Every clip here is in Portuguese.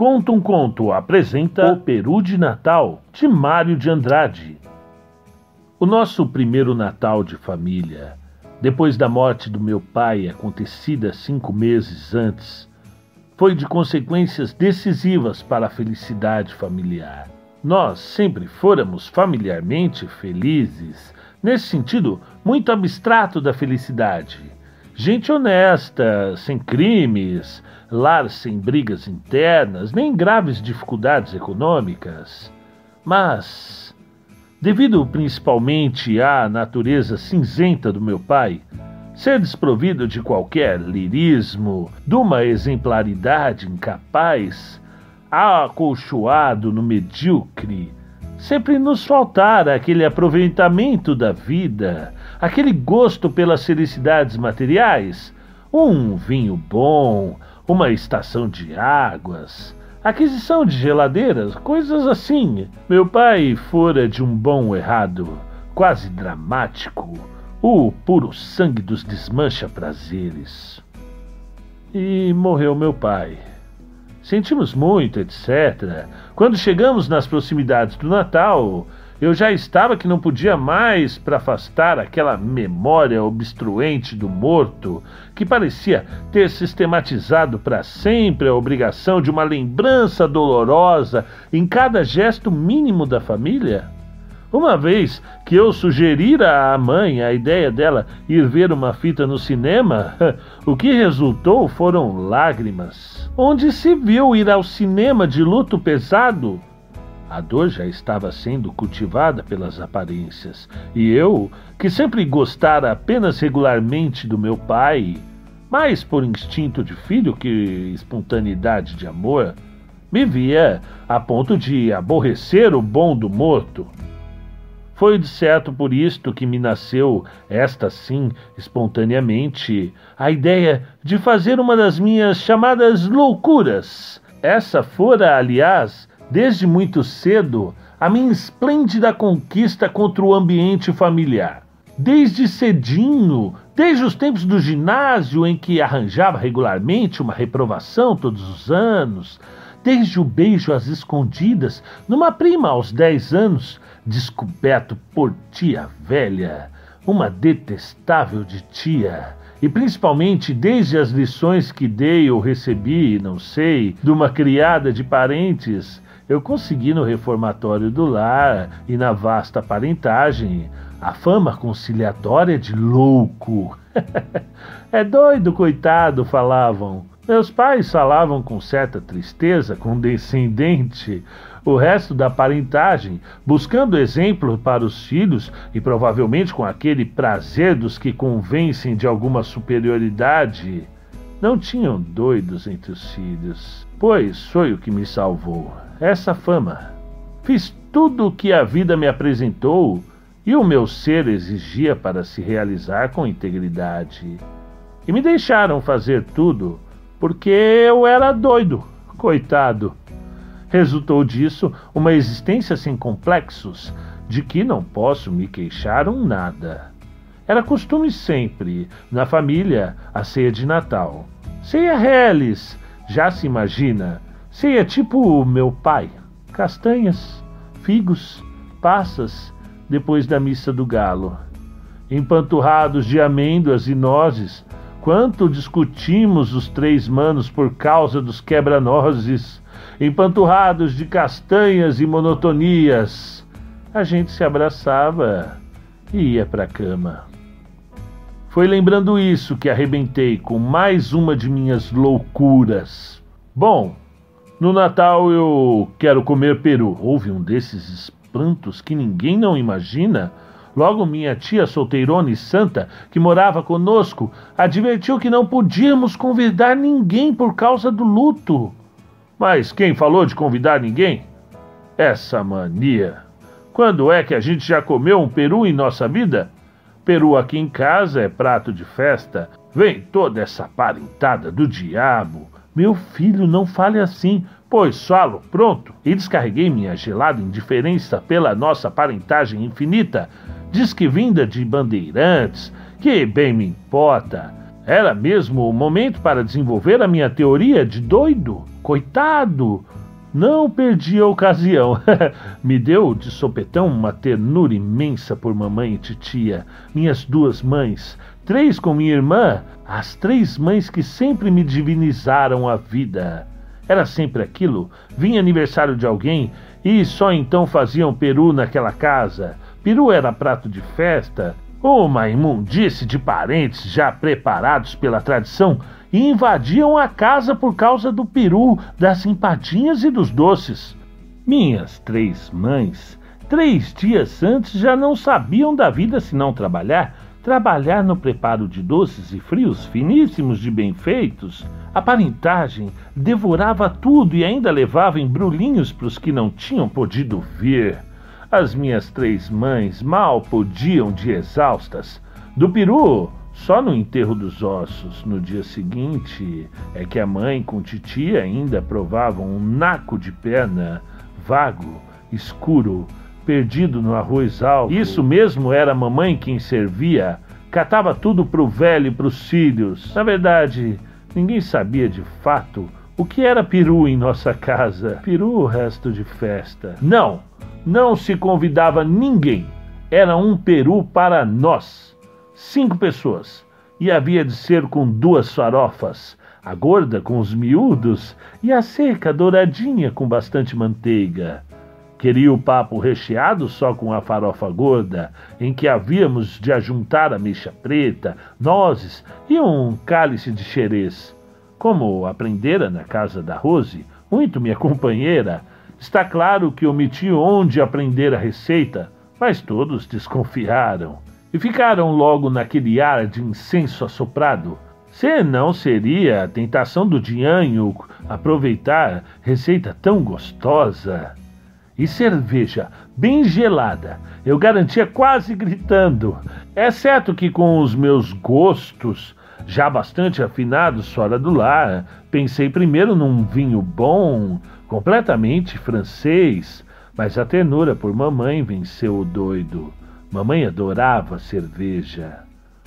Conta um Conto apresenta O Peru de Natal, de Mário de Andrade. O nosso primeiro Natal de família, depois da morte do meu pai, acontecida cinco meses antes, foi de consequências decisivas para a felicidade familiar. Nós sempre fôramos familiarmente felizes, nesse sentido muito abstrato da felicidade. Gente honesta, sem crimes, lar sem brigas internas, nem graves dificuldades econômicas. Mas, devido principalmente à natureza cinzenta do meu pai, ser desprovido de qualquer lirismo, de uma exemplaridade incapaz, acolchoado no medíocre, sempre nos faltara aquele aproveitamento da vida, aquele gosto pelas felicidades materiais, um vinho bom, uma estação de águas, aquisição de geladeiras, coisas assim. Meu pai fora de um bom errado, quase dramático, o puro sangue dos desmancha prazeres. E morreu meu pai. Sentimos muito, etc. Quando chegamos nas proximidades do Natal, eu já estava que não podia mais para afastar aquela memória obstruente do morto que parecia ter sistematizado para sempre a obrigação de uma lembrança dolorosa em cada gesto mínimo da família. Uma vez que eu sugerira à mãe a ideia dela ir ver uma fita no cinema, o que resultou foram lágrimas. Onde se viu ir ao cinema de luto pesado? A dor já estava sendo cultivada pelas aparências, e eu, que sempre gostara apenas regularmente do meu pai, mais por instinto de filho que espontaneidade de amor, me via a ponto de aborrecer o bom do morto. Foi de certo por isto que me nasceu, esta sim, espontaneamente, a ideia de fazer uma das minhas chamadas loucuras. Essa fora, aliás, desde muito cedo, a minha esplêndida conquista contra o ambiente familiar. Desde cedinho, desde os tempos do ginásio em que arranjava regularmente uma reprovação todos os anos, desde o beijo às escondidas numa prima aos 10 anos, descoberto por tia velha, uma detestável de tia, e principalmente desde as lições que dei ou recebi, não sei, de uma criada de parentes eu consegui no reformatório do lar e na vasta parentagem a fama conciliatória de louco. é doido, coitado, falavam. Meus pais falavam com certa tristeza, condescendente, o resto da parentagem, buscando exemplo para os filhos e provavelmente com aquele prazer dos que convencem de alguma superioridade. Não tinham doidos entre os filhos, pois foi o que me salvou essa fama. Fiz tudo o que a vida me apresentou e o meu ser exigia para se realizar com integridade. E me deixaram fazer tudo porque eu era doido, coitado. Resultou disso uma existência sem complexos, de que não posso me queixar um nada. Era costume sempre, na família, a ceia de Natal. Ceia reles, já se imagina, Ceia tipo meu pai: castanhas, figos, passas, depois da missa do galo. Empanturrados de amêndoas e nozes, quanto discutimos os três manos por causa dos quebra-nozes, empanturrados de castanhas e monotonias. A gente se abraçava e ia para a cama. Foi lembrando isso que arrebentei com mais uma de minhas loucuras. Bom, no Natal eu quero comer peru. Houve um desses espantos que ninguém não imagina. Logo, minha tia solteirona e santa, que morava conosco, advertiu que não podíamos convidar ninguém por causa do luto. Mas quem falou de convidar ninguém? Essa mania. Quando é que a gente já comeu um peru em nossa vida? Peru aqui em casa é prato de festa. Vem toda essa parentada do diabo. Meu filho, não fale assim, pois falo, pronto, e descarreguei minha gelada indiferença pela nossa parentagem infinita, diz que vinda de bandeirantes, que bem me importa. Era mesmo o momento para desenvolver a minha teoria de doido? Coitado! Não perdi a ocasião. Me deu de sopetão uma ternura imensa por mamãe e titia, minhas duas mães, três com minha irmã, as três mães que sempre me divinizaram a vida. Era sempre aquilo. Vinha aniversário de alguém e só então faziam peru naquela casa. Peru era prato de festa, uma imundície de parentes já preparados pela tradição e invadiam a casa por causa do peru, das empadinhas e dos doces. Minhas três mães, três dias antes, já não sabiam da vida senão trabalhar, trabalhar no preparo de doces e frios finíssimos de bem feitos. A parentagem devorava tudo e ainda levava embrulhinhos para os que não tinham podido vir. As minhas três mães mal podiam de exaustas. Do peru, só no enterro dos ossos, no dia seguinte, é que a mãe com titia ainda provavam um naco de perna, vago, escuro, perdido no arroz alto. Isso mesmo era a mamãe quem servia, catava tudo pro velho e pros filhos. Na verdade, ninguém sabia de fato o que era peru em nossa casa. Peru, resto de festa. Não, não se convidava ninguém. Era um peru para nós. Cinco pessoas. E havia de ser com duas farofas. A gorda com os miúdos e a seca douradinha com bastante manteiga. Queria o papo recheado só com a farofa gorda, em que havíamos de ajuntar mecha preta, nozes e um cálice de xerez. Como aprendera na casa da Rose, muito minha companheira, Está claro que omiti onde aprender a receita, mas todos desconfiaram e ficaram logo naquele ar de incenso assoprado. Se não seria a tentação do Dianho aproveitar receita tão gostosa. E cerveja, bem gelada, eu garantia quase gritando. É certo que com os meus gostos já bastante afinados fora do lar, pensei primeiro num vinho bom, completamente francês, mas a ternura por mamãe venceu o doido. Mamãe adorava cerveja.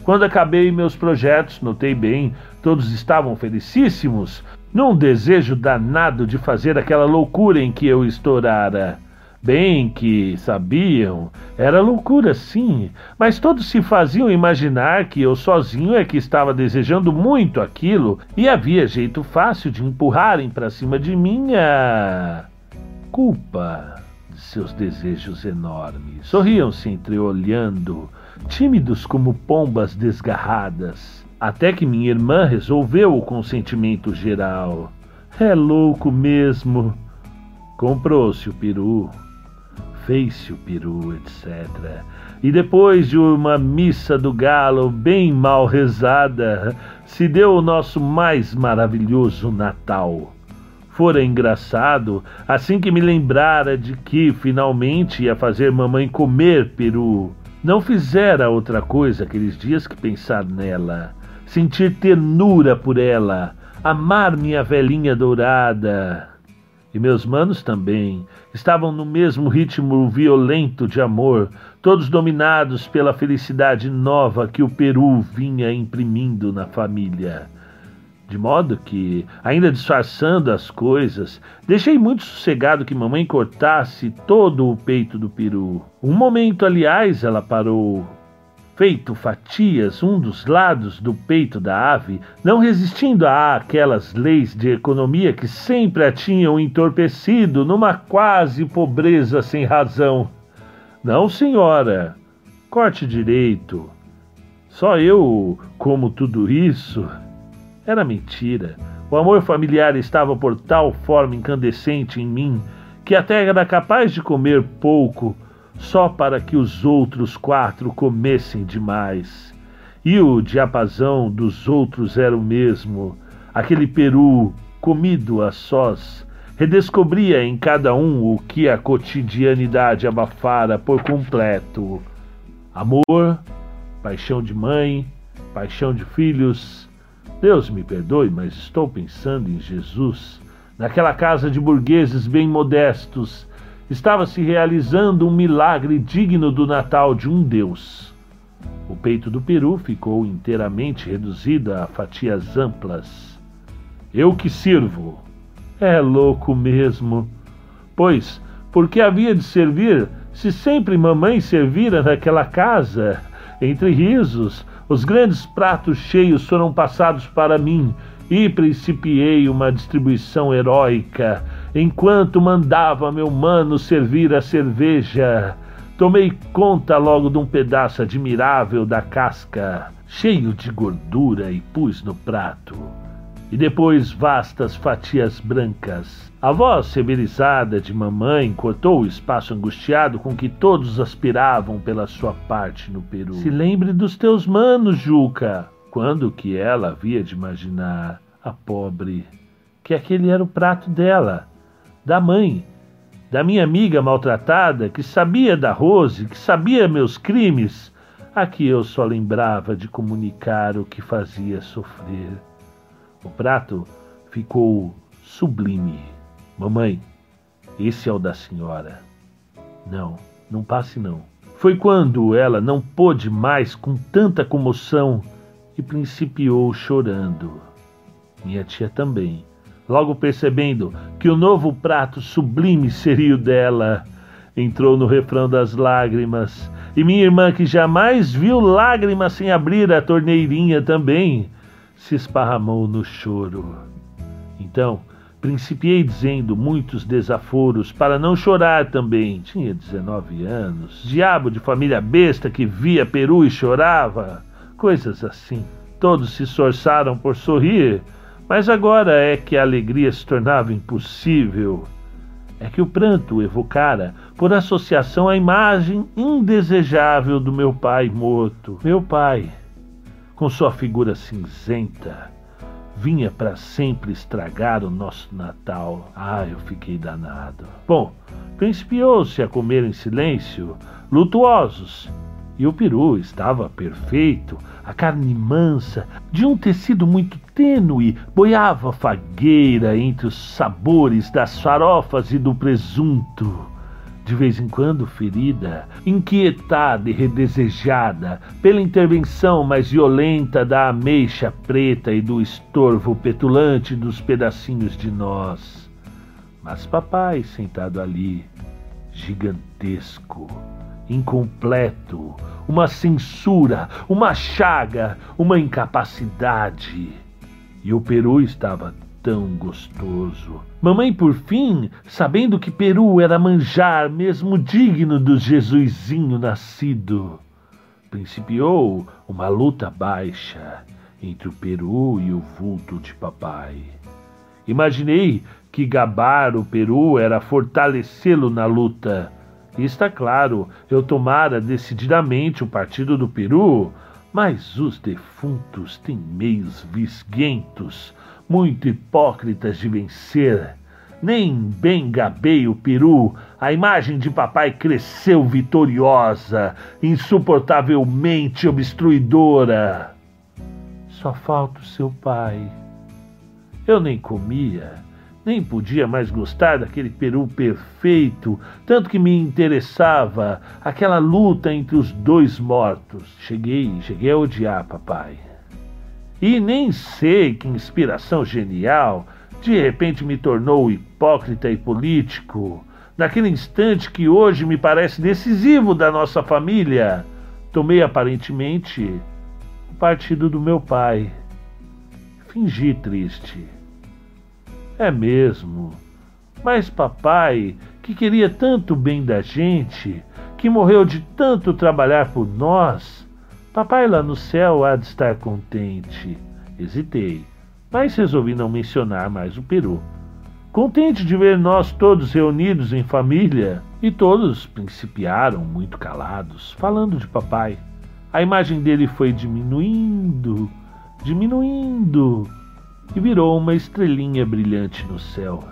Quando acabei meus projetos, notei bem, todos estavam felicíssimos, num desejo danado de fazer aquela loucura em que eu estourara. Bem que sabiam, era loucura sim, mas todos se faziam imaginar que eu sozinho é que estava desejando muito aquilo e havia jeito fácil de empurrarem para cima de minha culpa de seus desejos enormes. Sorriam-se entreolhando, tímidos como pombas desgarradas, até que minha irmã resolveu o consentimento geral. É louco mesmo. Comprou-se o peru fez-se o peru, etc. E depois de uma missa do galo bem mal rezada, se deu o nosso mais maravilhoso Natal. Fora engraçado, assim que me lembrara de que finalmente ia fazer mamãe comer peru. Não fizera outra coisa aqueles dias que pensar nela, sentir ternura por ela, amar minha velhinha dourada e meus manos também estavam no mesmo ritmo violento de amor, todos dominados pela felicidade nova que o Peru vinha imprimindo na família. De modo que, ainda disfarçando as coisas, deixei muito sossegado que mamãe cortasse todo o peito do peru. Um momento, aliás, ela parou, feito fatias um dos lados do peito da ave, não resistindo a aquelas leis de economia que sempre a tinham entorpecido numa quase pobreza sem razão. Não, senhora, corte direito. Só eu como tudo isso. Era mentira. O amor familiar estava por tal forma incandescente em mim que até era capaz de comer pouco só para que os outros quatro comessem demais. E o diapasão dos outros era o mesmo, aquele peru comido a sós, redescobria em cada um o que a cotidianidade abafara por completo: amor, paixão de mãe, paixão de filhos. Deus me perdoe, mas estou pensando em Jesus, naquela casa de burgueses bem modestos estava se realizando um milagre digno do Natal de um Deus. O peito do peru ficou inteiramente reduzido a fatias amplas. Eu que sirvo. É louco mesmo. Pois, por que havia de servir se sempre mamãe servira naquela casa? Entre risos, os grandes pratos cheios foram passados para mim e principiei uma distribuição heróica enquanto mandava meu mano servir a cerveja. Tomei conta logo de um pedaço admirável da casca, cheio de gordura, e pus no prato. E depois vastas fatias brancas. A voz severizada de mamãe cortou o espaço angustiado com que todos aspiravam pela sua parte no Peru. Se lembre dos teus manos, Juca. Quando que ela havia de imaginar, a pobre, que aquele era o prato dela, da mãe, da minha amiga maltratada, que sabia da Rose, que sabia meus crimes, a que eu só lembrava de comunicar o que fazia sofrer. O prato ficou sublime. Mamãe, esse é o da senhora. Não, não passe não. Foi quando ela não pôde mais com tanta comoção e principiou chorando. Minha tia também logo percebendo que o novo prato sublime seria o dela. Entrou no refrão das lágrimas, e minha irmã, que jamais viu lágrimas sem abrir a torneirinha também, se esparramou no choro. Então, principiei dizendo muitos desaforos para não chorar também. Tinha 19 anos. Diabo de família besta que via peru e chorava. Coisas assim. Todos se esforçaram por sorrir, mas agora é que a alegria se tornava impossível. É que o pranto evocara, por associação, a imagem indesejável do meu pai morto. Meu pai, com sua figura cinzenta, vinha para sempre estragar o nosso Natal. Ah, eu fiquei danado. Bom, principiou-se a comer em silêncio, lutuosos, e o peru estava perfeito, a carne mansa, de um tecido muito tênue, boiava fagueira entre os sabores das farofas e do presunto. De vez em quando, ferida, inquietada e redesejada pela intervenção mais violenta da ameixa preta e do estorvo petulante dos pedacinhos de nós. Mas papai sentado ali, gigantesco, incompleto, uma censura, uma chaga, uma incapacidade. E o peru estava tão gostoso. Mamãe, por fim, sabendo que peru era manjar mesmo digno do Jesusinho nascido, principiou uma luta baixa entre o peru e o vulto de papai. Imaginei que gabar o peru era fortalecê-lo na luta está claro, eu tomara decididamente o partido do Peru, mas os defuntos têm meios visguentos, muito hipócritas de vencer. Nem bem gabei o peru, a imagem de papai cresceu vitoriosa, insuportavelmente obstruidora. Só falta o seu pai. Eu nem comia nem podia mais gostar daquele peru perfeito, tanto que me interessava aquela luta entre os dois mortos. Cheguei, cheguei a odiar papai. E nem sei que inspiração genial de repente me tornou hipócrita e político. Naquele instante que hoje me parece decisivo da nossa família, tomei aparentemente o partido do meu pai. Fingi triste é mesmo. Mas papai, que queria tanto bem da gente, que morreu de tanto trabalhar por nós, papai lá no céu há de estar contente. Hesitei, mas resolvi não mencionar mais o peru. Contente de ver nós todos reunidos em família, e todos principiaram muito calados, falando de papai. A imagem dele foi diminuindo, diminuindo e virou uma estrelinha brilhante no céu.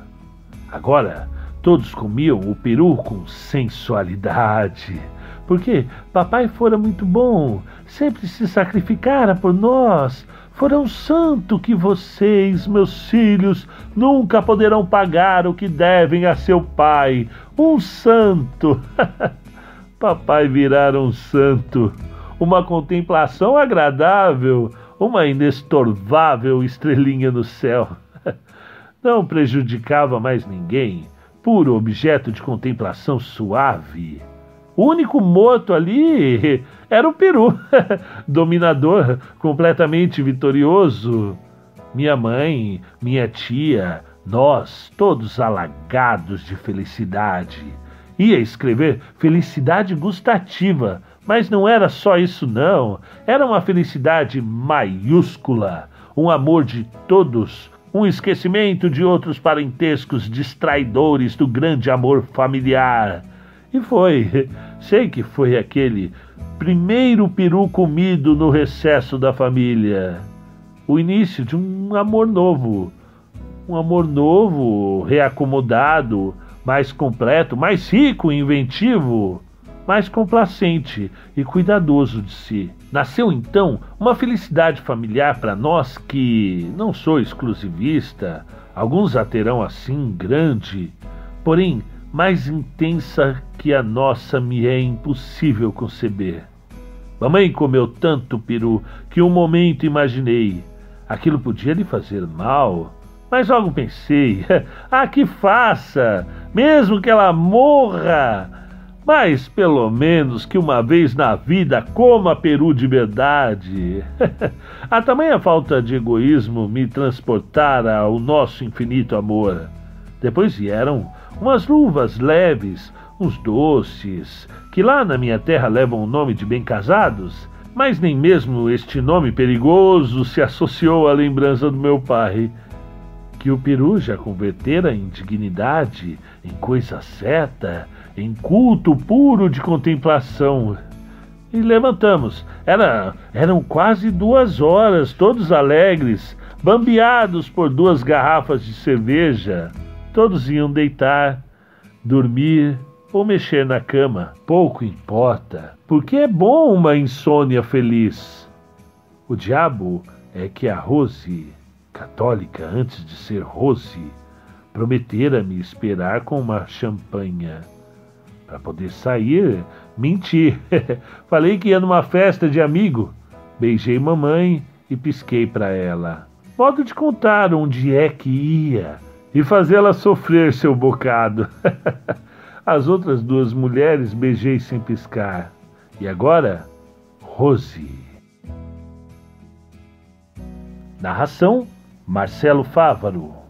Agora todos comiam o peru com sensualidade, porque papai fora muito bom, sempre se sacrificara por nós. Fora um santo que vocês, meus filhos, nunca poderão pagar o que devem a seu pai. Um santo! papai virara um santo uma contemplação agradável, uma inestorvável estrelinha no céu. Não prejudicava mais ninguém, puro objeto de contemplação suave. O único morto ali era o Peru, dominador, completamente vitorioso. Minha mãe, minha tia, nós, todos alagados de felicidade. Ia escrever felicidade gustativa, mas não era só isso, não. Era uma felicidade maiúscula, um amor de todos, um esquecimento de outros parentescos distraidores do grande amor familiar. E foi, sei que foi aquele primeiro peru comido no recesso da família. O início de um amor novo. Um amor novo, reacomodado, mais completo, mais rico e inventivo, mais complacente e cuidadoso de si. Nasceu então uma felicidade familiar para nós que não sou exclusivista, alguns a terão assim grande, porém mais intensa que a nossa me é impossível conceber. Mamãe comeu tanto peru que um momento imaginei aquilo podia lhe fazer mal, mas logo pensei, ah, que faça, mesmo que ela morra, mas pelo menos que uma vez na vida coma peru de verdade. a tamanha falta de egoísmo me transportara ao nosso infinito amor. Depois vieram umas luvas leves, uns doces, que lá na minha terra levam o nome de bem casados, mas nem mesmo este nome perigoso se associou à lembrança do meu pai, que o peru já convertera em dignidade, em coisa certa, em culto puro de contemplação. E levantamos. Era, eram quase duas horas, todos alegres, bambeados por duas garrafas de cerveja. Todos iam deitar, dormir ou mexer na cama. Pouco importa, porque é bom uma insônia feliz. O diabo é que a Rose, católica antes de ser Rose, prometera-me esperar com uma champanha. Para poder sair, menti. Falei que ia numa festa de amigo. Beijei mamãe e pisquei para ela. Modo de contar onde é que ia e fazê-la sofrer seu bocado. As outras duas mulheres beijei sem piscar. E agora, Rose. Narração: Marcelo Fávaro.